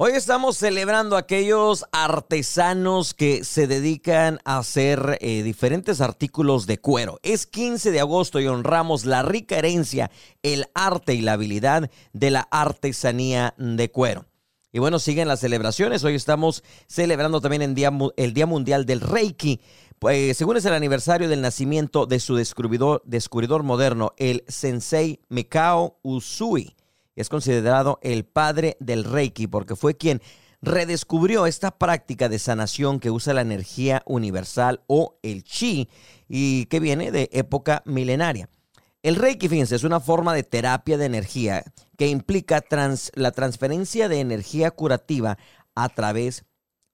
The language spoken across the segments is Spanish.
Hoy estamos celebrando a aquellos artesanos que se dedican a hacer eh, diferentes artículos de cuero. Es 15 de agosto y honramos la rica herencia, el arte y la habilidad de la artesanía de cuero. Y bueno, siguen las celebraciones. Hoy estamos celebrando también el Día, Mundial del Reiki. Pues, según es el aniversario del nacimiento de su descubridor, descubridor moderno, el Sensei Mikao Usui es considerado el padre del Reiki porque fue quien redescubrió esta práctica de sanación que usa la energía universal o el chi y que viene de época milenaria. El Reiki, fíjense, es una forma de terapia de energía que implica la transferencia de energía curativa a través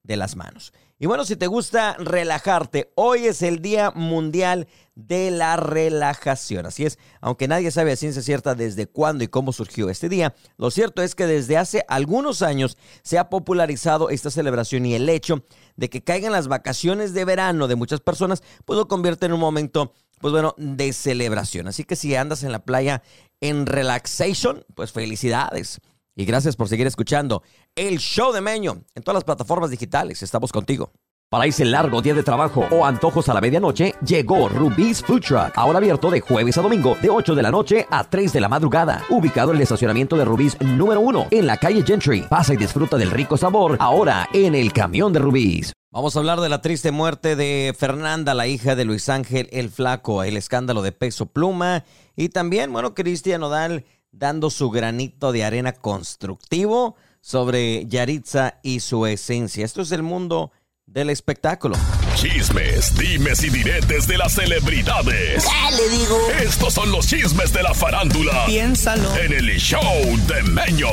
de las manos. Y bueno, si te gusta relajarte, hoy es el Día Mundial de la Relajación. Así es, aunque nadie sabe a ciencia cierta desde cuándo y cómo surgió este día, lo cierto es que desde hace algunos años se ha popularizado esta celebración y el hecho de que caigan las vacaciones de verano de muchas personas, pues lo convierte en un momento, pues bueno, de celebración. Así que si andas en la playa en relaxation, pues felicidades. Y gracias por seguir escuchando el show de Meño en todas las plataformas digitales. Estamos contigo. Para ese largo día de trabajo o antojos a la medianoche, llegó Rubí's Food Truck. Ahora abierto de jueves a domingo, de 8 de la noche a 3 de la madrugada. Ubicado en el estacionamiento de Rubí's número 1, en la calle Gentry. Pasa y disfruta del rico sabor, ahora en el camión de Rubí's. Vamos a hablar de la triste muerte de Fernanda, la hija de Luis Ángel el Flaco, el escándalo de peso pluma. Y también, bueno, Cristian Odal dando su granito de arena constructivo sobre Yaritza y su esencia. Esto es el mundo del espectáculo. Chismes, dimes y diretes de las celebridades. ¿Qué le digo? Estos son los chismes de la farándula. Piénsalo. En el show de Meño.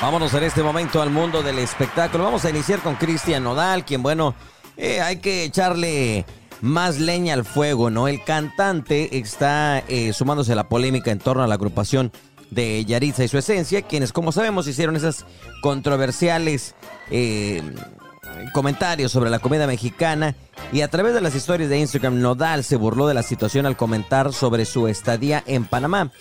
Vámonos en este momento al mundo del espectáculo. Vamos a iniciar con Cristian Nodal, quien, bueno, eh, hay que echarle más leña al fuego, ¿no? El cantante está eh, sumándose a la polémica en torno a la agrupación de Yaritza y su esencia, quienes, como sabemos, hicieron esas controversiales eh, comentarios sobre la comida mexicana y a través de las historias de Instagram, Nodal se burló de la situación al comentar sobre su estadía en Panamá.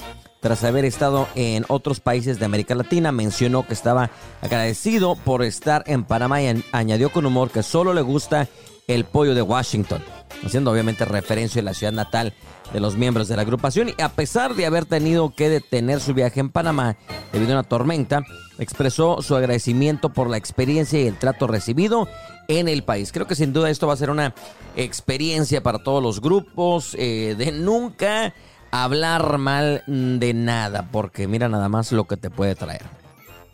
Tras haber estado en otros países de América Latina, mencionó que estaba agradecido por estar en Panamá y añadió con humor que solo le gusta el pollo de Washington haciendo obviamente referencia a la ciudad natal de los miembros de la agrupación y a pesar de haber tenido que detener su viaje en Panamá debido a una tormenta, expresó su agradecimiento por la experiencia y el trato recibido en el país. Creo que sin duda esto va a ser una experiencia para todos los grupos eh, de nunca hablar mal de nada, porque mira nada más lo que te puede traer.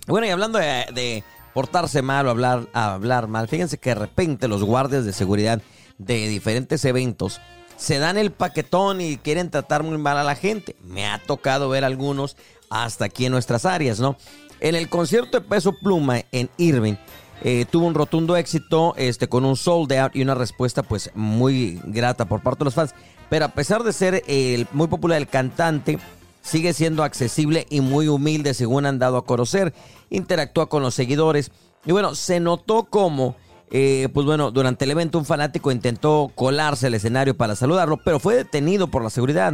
Bueno, y hablando de, portarse mal o hablar, hablar mal, fíjense que de repente los guardias de seguridad de diferentes eventos se dan el paquetón y quieren tratar muy mal a la gente. Me ha tocado ver algunos hasta aquí en nuestras áreas, ¿no? En el concierto de Peso Pluma en Irving eh, tuvo un rotundo éxito este, con un sold out y una respuesta pues muy grata por parte de los fans. Pero a pesar de ser el, muy popular el cantante, sigue siendo accesible y muy humilde según han dado a conocer. Interactúa con los seguidores. Y bueno, se notó como eh, pues bueno, durante el evento un fanático intentó colarse al escenario para saludarlo, pero fue detenido por la seguridad.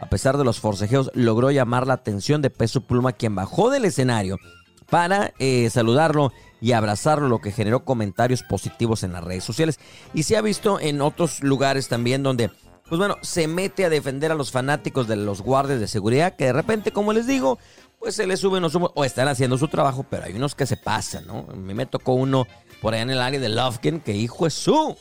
A pesar de los forcejeos, logró llamar la atención de Peso Pluma, quien bajó del escenario para eh, saludarlo y abrazarlo, lo que generó comentarios positivos en las redes sociales. Y se ha visto en otros lugares también donde, pues bueno, se mete a defender a los fanáticos de los guardias de seguridad, que de repente, como les digo, pues se les suben los o están haciendo su trabajo, pero hay unos que se pasan, ¿no? A mí me tocó uno por allá en el área de Lufkin, que hijo es su.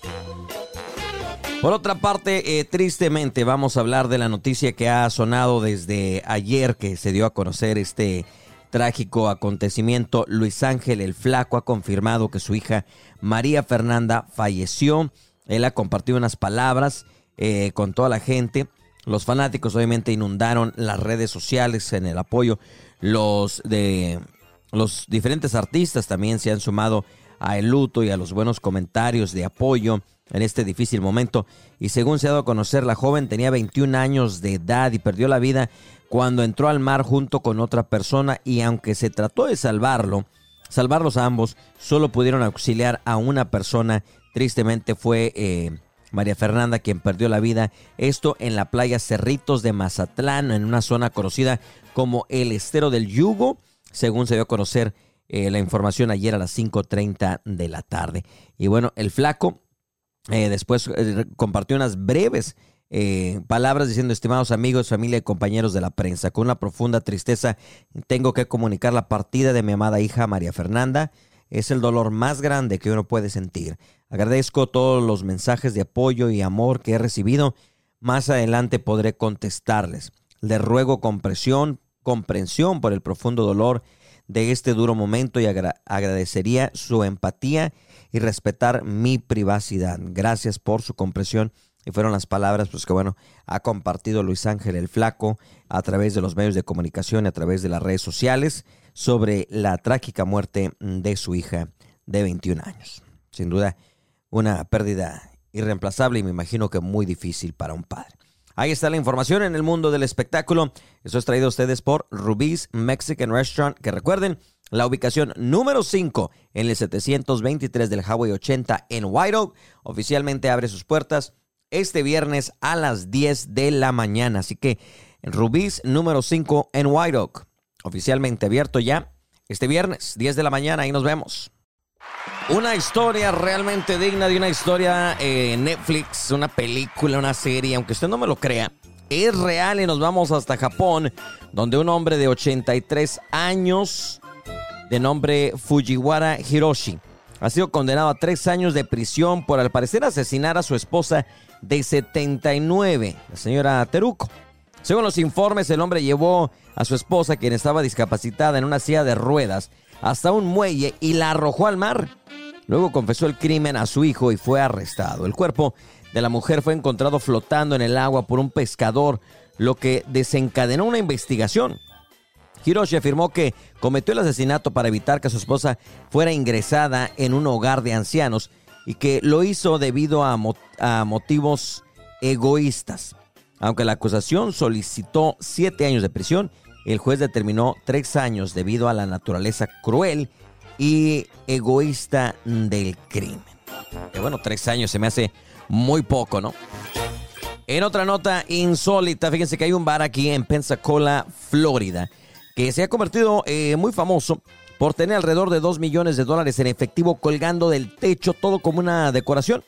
Por otra parte, eh, tristemente vamos a hablar de la noticia que ha sonado desde ayer que se dio a conocer este trágico acontecimiento. Luis Ángel el Flaco ha confirmado que su hija María Fernanda falleció. Él ha compartido unas palabras eh, con toda la gente. Los fanáticos obviamente inundaron las redes sociales en el apoyo. Los de los diferentes artistas también se han sumado a el luto y a los buenos comentarios de apoyo en este difícil momento. Y según se ha dado a conocer, la joven tenía 21 años de edad y perdió la vida cuando entró al mar junto con otra persona y aunque se trató de salvarlo, salvarlos a ambos, solo pudieron auxiliar a una persona. Tristemente fue eh, María Fernanda quien perdió la vida. Esto en la playa Cerritos de Mazatlán, en una zona conocida como el Estero del Yugo, según se dio a conocer eh, la información ayer a las 5.30 de la tarde. Y bueno, el flaco eh, después eh, compartió unas breves palabras diciendo, estimados amigos, familia y compañeros de la prensa, con una profunda tristeza tengo que comunicar la partida de mi amada hija María Fernanda. Es el dolor más grande que uno puede sentir. Agradezco todos los mensajes de apoyo y amor que he recibido. Más adelante podré contestarles. Le ruego comprensión, comprensión por el profundo dolor de este duro momento y agradecería su empatía y respetar mi privacidad. Gracias por su comprensión. Y fueron las palabras pues que bueno, ha compartido Luis Ángel el Flaco a través de los medios de comunicación y a través de las redes sociales sobre la trágica muerte de su hija de 21 años. Sin duda, una pérdida irreemplazable y me imagino que muy difícil para un padre. Ahí está la información en el mundo del espectáculo. Eso es traído a ustedes por Rubí's Mexican Restaurant, que recuerden, la ubicación número 5 en el 723 del Highway 80 en White Oak, oficialmente abre sus puertas este viernes a las 10 de la mañana. Así que Rubí's número 5 en White Oak, oficialmente abierto ya este viernes, 10 de la mañana. Ahí nos vemos. Una historia realmente digna de una historia eh, Netflix, una película, una serie, aunque usted no me lo crea. Es real y nos vamos hasta Japón, donde un hombre de 83 años, de nombre Fujiwara Hiroshi, ha sido condenado a tres años de prisión por al parecer asesinar a su esposa de 79, la señora Teruko. Según los informes, el hombre llevó a su esposa, quien estaba discapacitada en una silla de ruedas, hasta un muelle y la arrojó al mar. Luego confesó el crimen a su hijo y fue arrestado. El cuerpo de la mujer fue encontrado flotando en el agua por un pescador, lo que desencadenó una investigación. Hiroshi afirmó que cometió el asesinato para evitar que su esposa fuera ingresada en un hogar de ancianos y que lo hizo debido a, motivos egoístas. Aunque la acusación solicitó siete años de prisión, el juez determinó tres años debido a la naturaleza cruel y egoísta del crimen. Que bueno, tres años se me hace muy poco, ¿no? En otra nota insólita, fíjense que hay un bar aquí en Pensacola, Florida, que se ha convertido eh, muy famoso por tener alrededor de 2 millones de dólares en efectivo colgando del techo, todo como una decoración.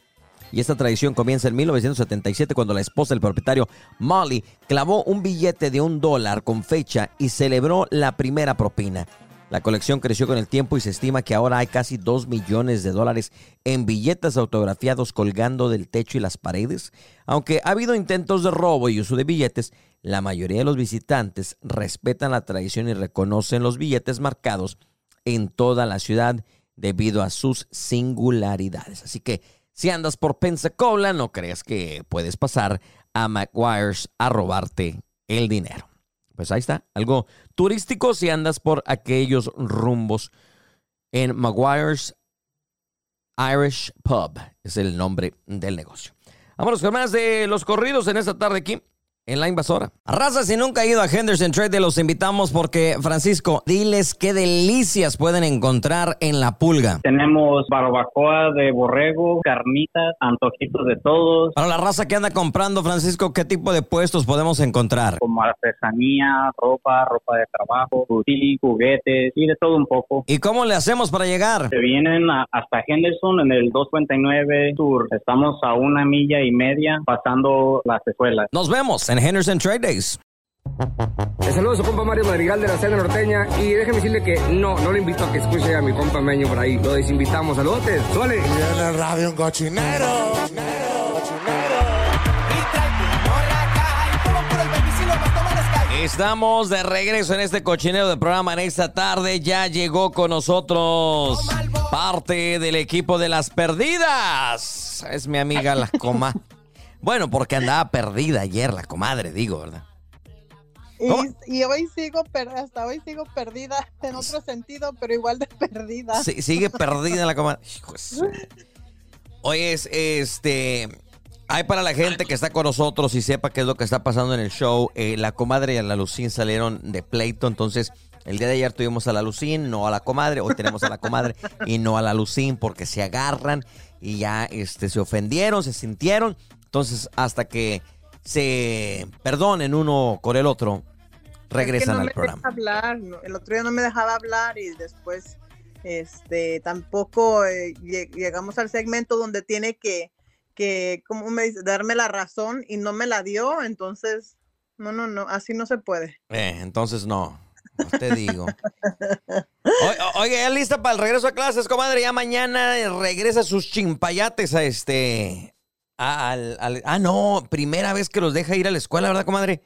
Y esta tradición comienza en 1977 cuando la esposa del propietario, Molly, clavó un billete de un dólar con fecha y celebró la primera propina. La colección creció con el tiempo y se estima que ahora hay casi 2 millones de dólares en billetes autografiados colgando del techo y las paredes. Aunque ha habido intentos de robo y uso de billetes, la mayoría de los visitantes respetan la tradición y reconocen los billetes marcados en toda la ciudad debido a sus singularidades. Así que si andas por Pensacola, no creas que puedes pasar a McGuire's a robarte el dinero. Pues ahí está, algo turístico si andas por aquellos rumbos en Maguire's Irish Pub, es el nombre del negocio. Vámonos con de los corridos en esta tarde aquí en la invasora. Raza, si nunca ha ido a Henderson Trade, los invitamos porque, Francisco, diles qué delicias pueden encontrar en la pulga. Tenemos barbacoa de borrego, carnitas, antojitos de todos. Para la raza que anda comprando, Francisco, ¿qué tipo de puestos podemos encontrar? Como artesanía, ropa, ropa de trabajo, juguetes y de todo un poco. ¿Y cómo le hacemos para llegar? Se vienen hasta Henderson en el 259 Sur. Estamos a una milla y media pasando las escuelas. Nos vemos en Henderson Trade Days. Le saludo a su compa Mario Madrigal de la Cena Norteña y déjeme decirle que no, no le invito a que escuche a mi compa Meño por ahí. Lo desinvitamos. Saludos, suele. El radio un cochinero. Estamos de regreso en este cochinero de programa en esta tarde. Ya llegó con nosotros parte del equipo de las perdidas. Es mi amiga la coma. Bueno, porque andaba perdida ayer la comadre, digo, ¿verdad? Y, hoy sigo, hasta hoy sigo perdida en otro sentido, pero igual de perdida. Sí, sigue perdida la comadre. Oye, este, hay para la gente que está con nosotros y sepa qué es lo que está pasando en el show. Eh, la comadre y la Lucín salieron de pleito, entonces el día de ayer tuvimos a la Lucín, no a la comadre. Hoy tenemos a la comadre y no a la Lucín porque se agarran y ya este, se ofendieron, se sintieron. Entonces, hasta que se perdonen uno con el otro, regresan al programa. Hablar. El otro día no me dejaba hablar y después Este, tampoco eh, lle- llegamos al segmento donde tiene que, que, como me dice, darme la razón y no me la dio, entonces, no, no, no, así no se puede. Eh, entonces no. No te digo. O- Oye, ¿ya lista para el regreso a clases, comadre? Ya mañana regresa sus chimpayates a este. A- al, al- ah, no, primera vez que los deja ir a la escuela, ¿verdad, comadre?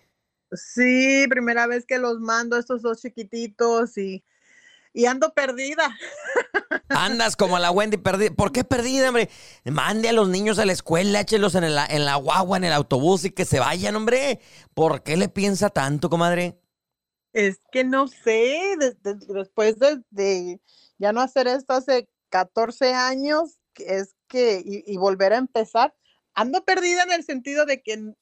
Sí, primera vez que los mando a estos dos chiquititos y, y ando perdida. Andas como la Wendy perdida. ¿Por qué perdida, hombre? Mande a los niños a la escuela, échelos en, el- en la guagua, en el autobús y que se vayan, hombre. ¿Por qué le piensa tanto, comadre? Es que no sé, de- de- después de, de ya no hacer esto hace 14 años, es que, y, y volver a empezar, ando perdida en el sentido de que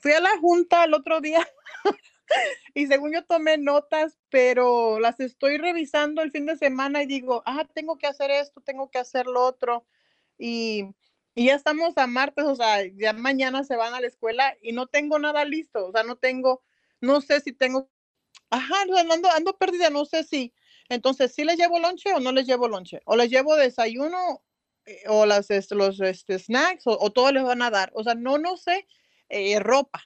fui a la junta el otro día y según yo tomé notas, pero las estoy revisando el fin de semana y digo, ah, tengo que hacer esto, tengo que hacer lo otro. Y, y ya estamos a martes, o sea, ya mañana se van a la escuela y no tengo nada listo, o sea, no tengo, no sé si tengo Ajá, ando, ando perdida, no sé si. Entonces, ¿sí les llevo lonche o no les llevo lonche? ¿O les llevo desayuno o las, este, los este, snacks o, o todo les van a dar? O sea, no, no sé. Eh, ropa.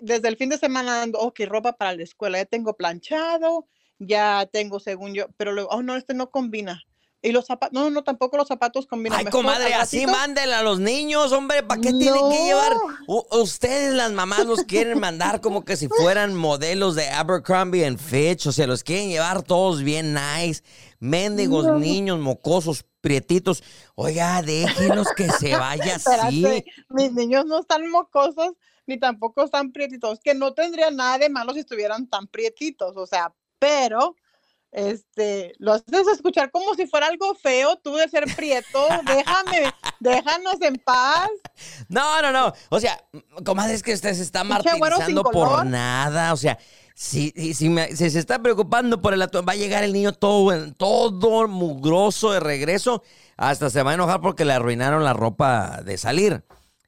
Desde el fin de semana ando, ok, ropa para la escuela. Ya tengo planchado, ya tengo según yo, pero luego, oh, no, este no combina. Y los zapatos, no, no, tampoco los zapatos combinan. Ay, Mejor comadre, así mándenla a los niños, hombre. ¿Para qué tienen que llevar? U- ustedes, las mamás, los quieren mandar como que si fueran modelos de Abercrombie and Fitch. O sea, los quieren llevar todos bien nice. Mendigos, No. niños, mocosos, prietitos. Oiga, déjenlos que se vaya así. Mis niños no están mocosos ni tampoco están prietitos, que no tendría nada de malo si estuvieran tan prietitos, o sea, pero este, lo haces escuchar como si fuera algo feo tú de ser prieto, déjame, déjanos en paz. No, no, no. O sea, comadre, es que usted se está martirizando por nada. O sea, si, si, si me- si se está preocupando por el atu- va a llegar el niño todo, todo mugroso de regreso. Hasta se va a enojar porque le arruinaron la ropa de salir.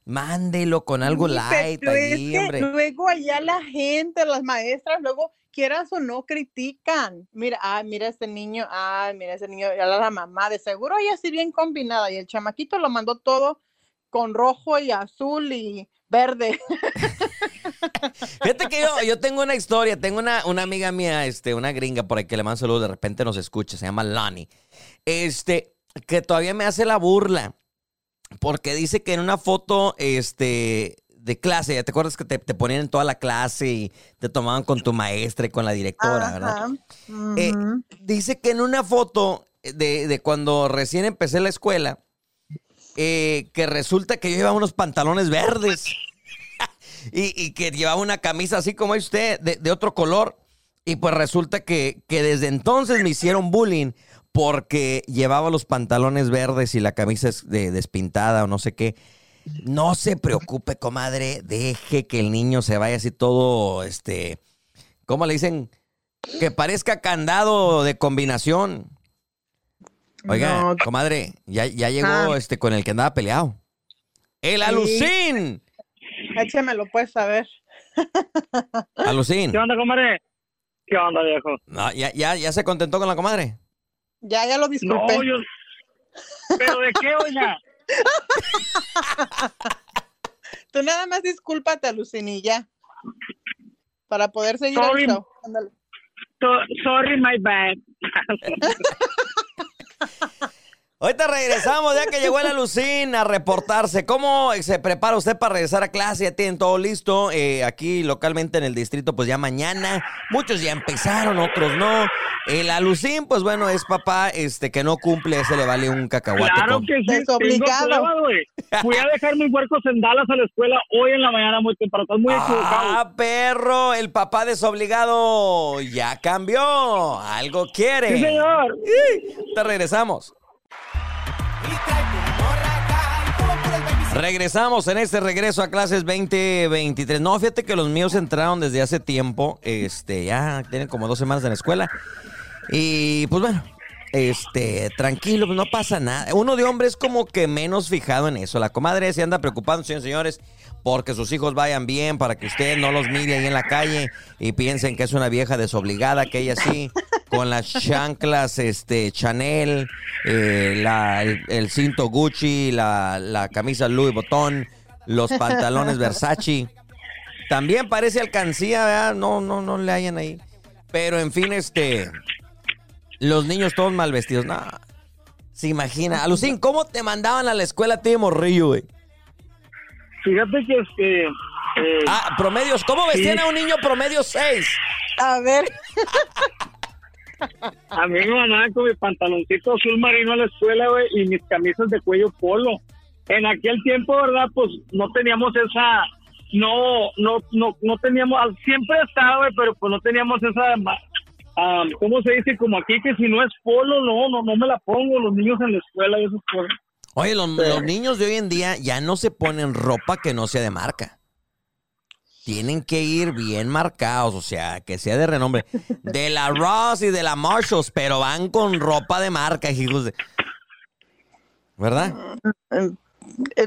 Mándelo con algo Sí, light pero es que luego allá la gente, las maestras, luego quieras o no critican. Mira, ah, mira este niño, ah, mira ese niño, ya la mamá, de seguro ella sí bien combinada y el chamaquito lo mandó todo con rojo y azul y verde. Fíjate que yo, yo tengo una historia, tengo una, una amiga mía, este, una gringa por ahí que le mando saludos, de repente nos escucha, se llama Lonnie. Este, que todavía me hace la burla. Porque dice que en una foto, este, de clase, ya te acuerdas que te, te ponían en toda la clase y te tomaban con tu maestra y con la directora, ¿verdad? Eh, ujú. dice que en una foto de, de cuando recién empecé la escuela, eh, que resulta que yo llevaba unos pantalones verdes y, y que llevaba una camisa así como usted, de, de otro color. Y pues resulta que, que desde entonces me hicieron bullying porque llevaba los pantalones verdes y la camisa es de, despintada o no sé qué. No se preocupe, comadre, deje que el niño se vaya así todo, este, ¿cómo le dicen? Que parezca candado de combinación. Oiga, No. comadre, ya, ya llegó Ah. este con el que andaba peleado. ¡El Alucín! Échemelo, pues, a ver. Alucín. ¿Qué onda, comadre? ¿Qué onda, viejo? No, ya, ya, ya se contentó con la comadre. Ya, ya lo disculpé. No, yo... ¿Pero de qué, oiga? Tú nada más discúlpate, Lucinilla, para poder seguir Sorry. el show. Sorry, my bad. Ahorita regresamos, ya que llegó el Alucín a reportarse. ¿Cómo se prepara usted para regresar a clase? Ya tienen todo listo. Eh, aquí localmente en el distrito, pues ya mañana. Muchos ya empezaron, otros no. El Alucín, pues bueno, es papá este que no cumple, se le vale un cacahuate. Claro con- que sí. Güey. Fui a dejar mis huercos en Dallas a la escuela hoy en la mañana muy temprano. Estás muy equivocado. Ah, perro, el papá desobligado ya cambió. Algo quiere. Sí, señor. Te regresamos. Regresamos en este regreso a clases 2023. No, fíjate que los míos entraron desde hace tiempo. Este, ya tienen como dos semanas en la escuela. Y pues bueno, este, tranquilo, no pasa nada. Uno de hombre es como que menos fijado en eso. La comadre se anda preocupando, señores, señores, porque sus hijos vayan bien, para que usted no los mire ahí en la calle y piensen que es una vieja desobligada, que ella sí. Con las chanclas este, Chanel, eh, la- el, el cinto Gucci, la, la camisa Louis Vuitton, los pantalones Versace. También parece alcancía, ¿verdad? No, no, no le hayan ahí. Pero en fin, este. Los niños todos mal vestidos. No. Se imagina. Alucín, ¿cómo te mandaban a la escuela a ti de morrillo, güey? Fíjate que este. eh, Ah, promedios. ¿Cómo vestían Sí. a un niño promedio 6? A ver, a mí me mandaban con mi pantaloncito azul marino a la escuela, güey, y mis camisas de cuello polo. En aquel tiempo, ¿verdad? Pues no teníamos esa. No, no, no, no teníamos. Siempre estaba, güey, pero pues no teníamos esa. ah, ¿Cómo se dice? Como aquí, que si no es polo, no, no, no me la pongo. Los niños en la escuela y esas cosas. Oye, los, los niños de hoy en día ya no se ponen ropa que no sea de marca. Tienen que ir bien marcados, o sea, que sea de renombre. De la Ross y de la Marshalls, pero van con ropa de marca, hijos de... ¿Verdad?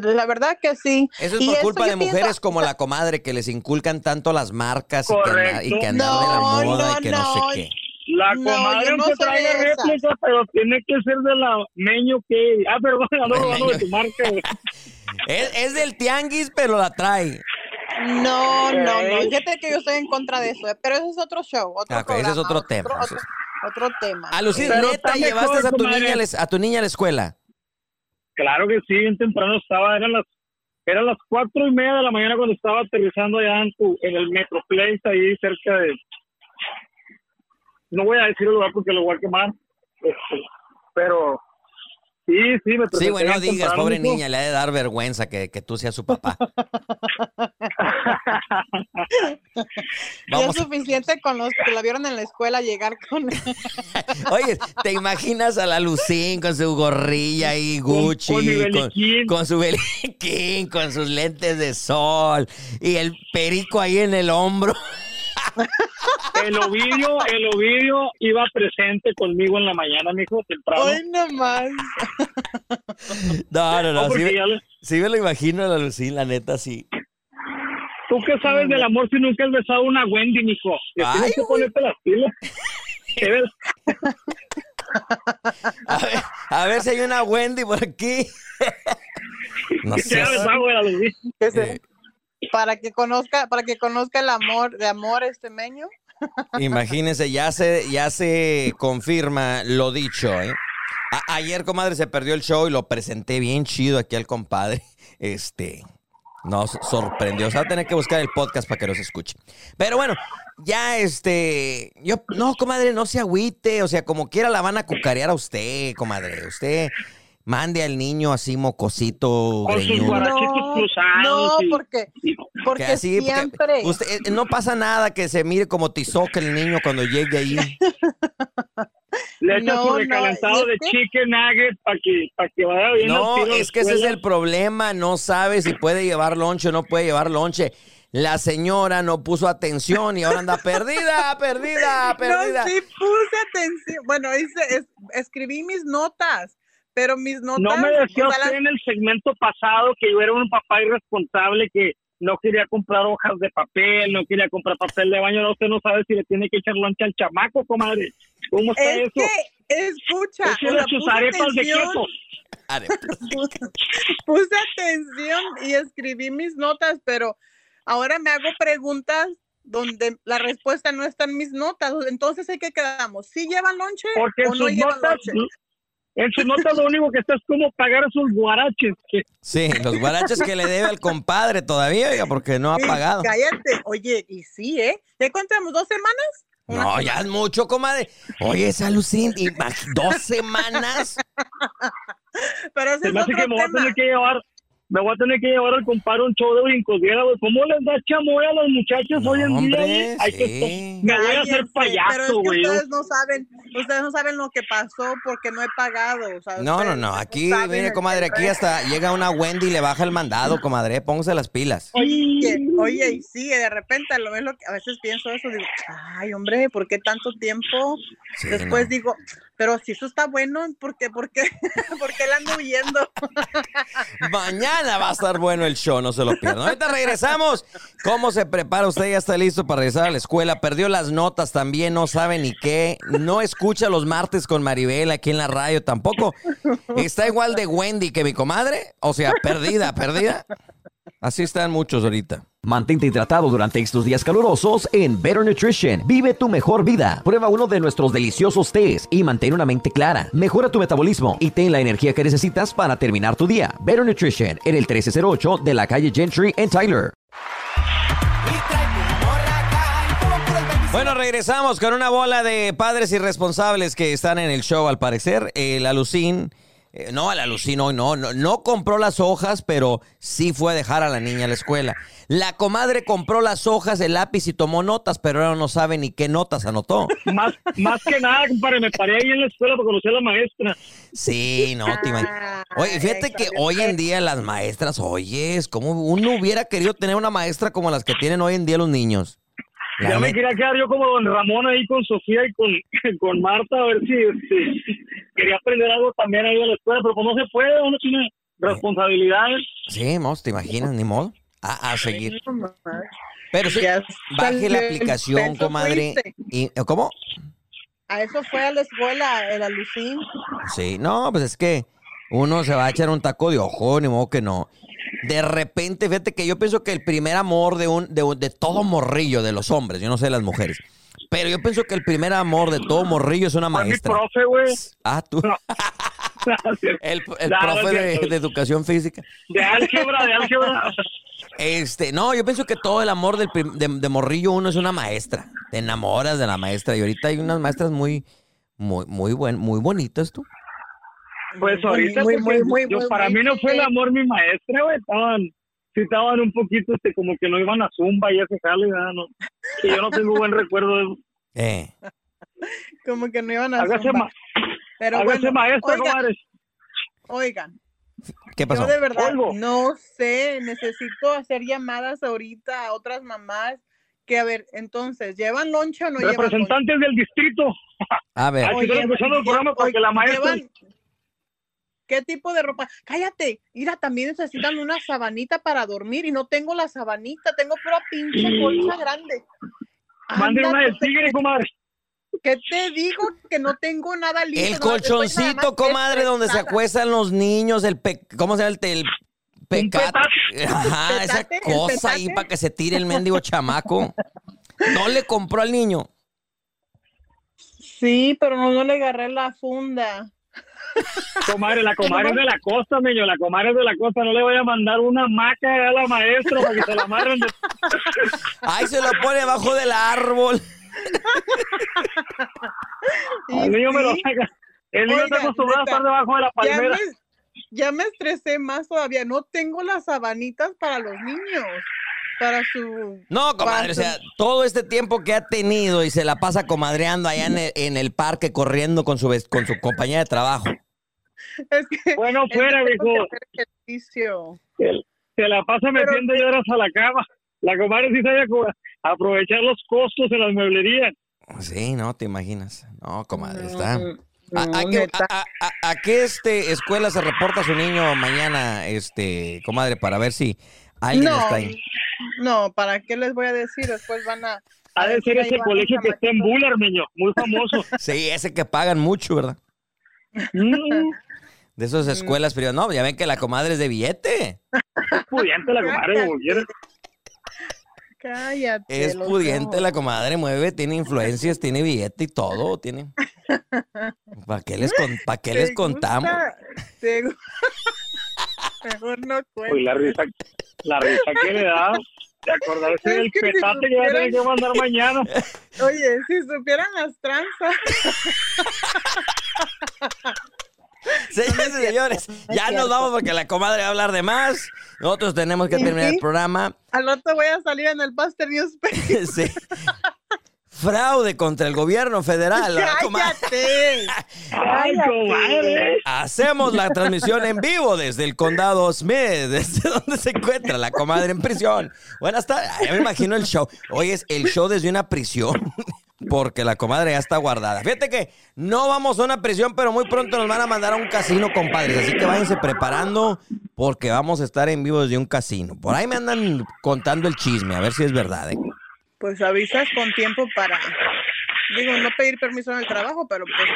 la verdad que sí. Eso es Y por culpa de pienso- mujeres como la comadre que les inculcan tanto las marcas y que, anda- y que andar de la No, moda no, y que no, no. sé qué. La No, comadre no traiga de esas. réplica, pero tiene que ser de la meño que. Ah, perdón, ando robando de tu marca, es del tianguis, pero la trae. No, no, no. Fíjate que yo estoy en contra de eso, pero ese es otro show, otro Ah, ok, ese es programa, otro tema, Otro, otro tema. A Lucía, Pero neta, está mejor, llevaste a tu, niña, a la- a tu niña a la escuela. Claro que sí, bien temprano estaba, eran las eran las cuatro y media de la mañana cuando estaba aterrizando allá en, tu, en el Metroplex, ahí cerca de... No voy a decir el lugar porque lo voy a quemar, este, pero sí, sí, me Sí, bueno, no digas, pobre niña, le ha de dar vergüenza que, que tú seas su papá. Vamos. es suficiente con los que la vieron en la escuela llegar con... Oye, ¿te imaginas a la Lucín con su gorrilla y Gucci? con con su beliquín, con sus lentes de sol y el perico ahí en el hombro. El Ovidio, el Ovidio iba presente conmigo en la mañana, mijo, temprano. Hoy nomás. No, no, No, no, sí, me- ya le- sí me lo imagino a la Lucín, la neta, sí. ¿Tú qué sabes del amor si nunca has besado a una Wendy, mijo? Tienes que ponerte las pilas. A ver, a ver si hay una Wendy por aquí. No sé. Que se- Eh. Para que conozca, para que conozca el amor, de amor este meño. Imagínense, ya se, ya se confirma lo dicho, ¿eh? Ayer, comadre, se perdió el show y lo presenté bien chido aquí al compadre. Este, nos sorprendió. O sea, tener que buscar el podcast para que nos escuche. Pero bueno, ya este, yo, no, comadre, no se agüite. O sea, como quiera la van a cucarear a usted, comadre. Usted mande al niño así mocosito, Con sus greñudo. guarachitos No, cruzados. no, y- porque, porque siempre. usted- eh, no pasa nada que se mire como tizoque el niño cuando llegue ahí. Le echa No, su recalentado de que- chicken nugget para que, para que vaya bien No, es que ese es el problema. No sabe si puede llevar lonche o no puede llevar lonche. La señora no puso atención y ahora anda perdida, perdida, perdida. No, sí puse atención. Bueno, hice, es- escribí mis notas, pero mis notas. No me decía usted las- en el segmento pasado que yo era un papá irresponsable que no quería comprar hojas de papel, no quería comprar papel de baño. No, usted no sabe si le tiene que echar lonche al chamaco, comadre. ¿Cómo está es eso? que, escucha, Eso o de sea, sus puse arepas de atención, queso. Are- puse atención y escribí mis notas, pero ahora me hago preguntas donde la respuesta no está en mis notas. Entonces, ¿en qué quedamos? ¿Sí llevan lonche Porque o no sus llevan notas, lonche? En sus notas lo único que está es como pagar sus guaraches. Que Sí, los guaraches que le debe al compadre todavía, oiga, porque no ha Sí, pagado. Cállate. Oye, y sí, ¿eh? ¿Ya contamos dos semanas? No, ya es mucho, comadre. Oye, esa Lucín, dos semanas. Pero ese se es me hace otro que me voy a tema. tener que llevar, me voy a tener que llevar al compadre un show de brincosviera, güey. ¿Cómo les da chamoy a los muchachos No, hoy en día? hombre, güey? Hay que sí. me voy a hacer Cállense, pero es payaso, que güey. ustedes no saben, ustedes no saben lo que pasó porque no he pagado. o sea, No, no, no. Aquí, saben mire, comadre, aquí hasta llega una Wendy y le baja el mandado, comadre. Póngase las pilas. Oye, oye, y sí, de repente lo es lo que a veces pienso eso, digo, ay, hombre, ¿por qué tanto tiempo? Sí, Después no. digo, Pero si eso está bueno, ¿por qué, por qué, por qué la ando huyendo? Mañana va a estar bueno el show, no se lo pierdan. Ahorita regresamos. ¿Cómo se prepara usted? ¿Ya está listo para regresar a la escuela? Perdió las notas también, no sabe ni qué. No escucha los martes con Maribel aquí en la radio tampoco. Está igual de Wendy que mi comadre. O sea, perdida, perdida. Así están muchos ahorita. Mantente hidratado durante estos días calurosos en Better Nutrition. Vive tu mejor vida. Prueba uno de nuestros deliciosos tés y mantén una mente clara. Mejora tu metabolismo y ten la energía que necesitas para terminar tu día. Better Nutrition en el 1308 de la calle Gentry en Tyler. Bueno, regresamos con una bola de padres irresponsables que están en el show, al parecer. El Alucín, eh, no, el Alucín hoy no, no, no compró las hojas, pero sí fue a dejar a la niña a la escuela. La comadre compró las hojas, el lápiz y tomó notas, pero ahora no sabe ni qué notas anotó. Más, más que nada, compadre, me paré ahí en la escuela para conocer a la maestra. Sí, no, te imaginas. Oye, fíjate que hoy en día las maestras, oye, es como uno hubiera querido tener una maestra como las que tienen hoy en día los niños. La Ya me quería quedar yo como don Ramón ahí con Sofía y con, con Marta a ver si este, quería aprender algo también ahí en la escuela, pero pues no se puede, uno tiene responsabilidades. Sí, mos, te imaginas, ni modo. A, a seguir. Pero sí, baje la aplicación, comadre. Y, ¿Cómo? A eso fue a la escuela, el alucín. Sí, no, pues es que uno se va a echar un taco de ojo, ni modo que no. De repente, fíjate que yo pienso que el primer amor de un, de, un- de todo morrillo de los hombres, yo no sé de las mujeres, pero yo pienso que el primer amor de todo morrillo es una Fue mi maestra. profe, güey. Ah, tú. No. El, el No, profe de, de educación física. De álgebra, de álgebra. Este, no, yo pienso que todo el amor del de, de morrillo uno es una maestra. Te enamoras de la maestra. Y ahorita hay unas maestras muy, muy, muy buen, muy bonitas, tú. Pues ahorita, Muy, muy, muy, yo, muy, para muy mí no fue el amor mi maestra, güey. Estaban, sí estaban un poquito, este, como que no iban a zumba y ese jale. No, que yo no tengo buen recuerdo de eso. Eh. Como que no iban a Hágase, zumba. ma- Pero hágase bueno, maestra, oigan, oigan, ¿Qué pasó? yo de verdad Oigo. no sé, necesito hacer llamadas ahorita a otras mamás que, a ver, entonces, ¿llevan lonche o no llevan lonche? Representantes del distrito. A ver, Aquí estoy escuchando el programa para que la maestra... ¿Llevan ¿Qué tipo de ropa? Cállate, mira, también necesitan una sabanita para dormir y no tengo la sabanita, tengo pura pinche colcha grande. Manden Anda, una del tigre, comadre. ¿Qué te digo? Que no tengo nada listo. el colchoncito, comadre, donde se acuestan los niños, el pe- ¿cómo se llama? El, el pecado. Ajá, esa Petate, cosa ahí para que se tire el mendigo chamaco. No le compró al niño. Sí, pero no, no le agarré la funda. Comadre, la comadre es de la costa, niño. La comadre es de la costa. No le voy a mandar una maca a la maestra para que se la amarren. de- Ahí se lo pone abajo del árbol. Y El niño me lo saca. El niño está Oiga, acostumbrado a estar debajo de la ya palmera. me, ya me estresé más todavía. No tengo las sabanitas para los niños. Para su. No, comadre, o sea, todo este tiempo que ha tenido y se la pasa comadreando allá en el, en el parque corriendo con su, con su compañía de trabajo. Es que. Bueno, fuera, hacer ejercicio. Se, la pasa metiendo lloras a la cama. La comadre sí sabe aprovechar los costos en las mueblerías. Sí, no, te imaginas. No, comadre, está. No, ¿A, qué, a- a- a qué, este, escuela se reporta su niño mañana, este, comadre, para ver si alguien no, está ahí? no, ¿para qué les voy a decir? Después van a. Ha de ser decir, ahí ese colegio que está en. Buller, niño. Muy famoso. Sí, ese que pagan mucho, ¿verdad? Mm, De esas escuelas privadas. No, ya ven que la comadre es de billete. es pudiente la comadre, como. Cállate. Es pudiente la comadre, mueve, tiene influencias, tiene billete y todo, tiene. ¿Para qué les, con- pa' qué ¿Te les contamos? ¿Te Mejor no cuento. Uy, la risa, la risa que le da. De acordarse Es del que si petate que va a tener que mandar mañana. Oye, si supieran las tranzas. Señores y señores, ya nos vamos porque la comadre va a hablar de más. Nosotros tenemos que Sí, terminar el programa. Al rato voy a salir en el Buster Newspaper. Sí. Fraude contra el gobierno federal. ¡Cállate! Ay, comadre. Hacemos la transmisión en vivo desde el condado Smith, desde donde se encuentra la comadre en prisión. Buenas tardes. Ya me imagino el show. Hoy es el show desde una prisión. Porque la comadre ya está guardada. Fíjate que no vamos a una prisión, pero muy pronto nos van a mandar a un casino, compadres. Así que váyanse preparando porque vamos a estar en vivo desde un casino. Por ahí me andan contando el chisme, a ver si es verdad. ¿eh? Pues avisas con tiempo para, digo, no pedir permiso en el trabajo, pero pues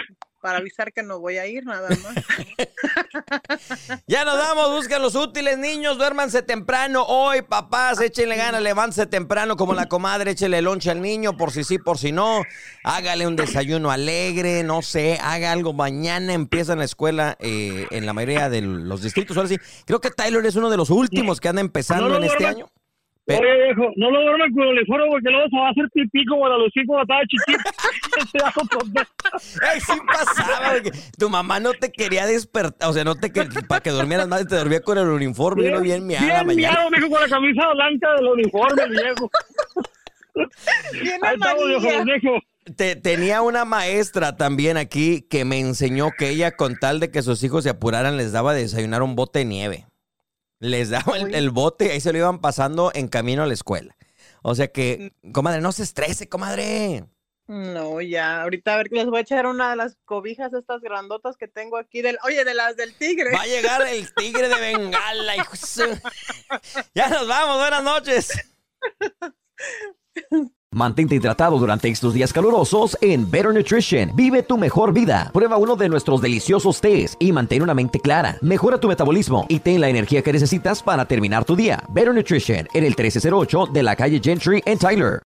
para avisar que no voy a ir nada más. ya nos vamos, busquen los útiles, niños, duérmanse temprano. Hoy, papás, échenle ganas, levántense temprano como la comadre, échele lonche al niño, por si sí, por si no. Hágale un desayuno alegre, no sé, haga algo. Mañana empieza la escuela eh, en la mayoría de los distritos. Ahora sí, creo que Tyler es uno de los últimos que anda empezando en este año. Oye, viejo, no lo duerman con el uniforme porque luego se va a hacer pipí como a los hijos cuando estaba chiquito. Ay, sí pasaba, porque tu mamá no te quería despertar, o sea, no te quería, para que durmieras más, te dormía con el uniforme, bien, bien miado bien mañana. miado, viejo, con la camisa blanca del uniforme, viejo. Bien Ahí estamos, viejo, viejo. Te, tenía una maestra también aquí que me enseñó que ella, con tal de que sus hijos se apuraran, les daba de desayunar un bote de nieve. Les daban el, bote y ahí se lo iban pasando en camino a la escuela. O sea que, comadre, no se estrese, comadre. No, ya, ahorita a ver, les voy a echar una de las cobijas estas grandotas que tengo aquí del, oye, de las del tigre. Va a llegar el tigre de Bengala. ya nos vamos, buenas noches. Mantente hidratado durante estos días calurosos en Better Nutrition. Vive tu mejor vida. Prueba uno de nuestros deliciosos tés y mantén una mente clara. Mejora tu metabolismo y ten la energía que necesitas para terminar tu día. Better Nutrition en el 1308 de la calle Gentry en Tyler.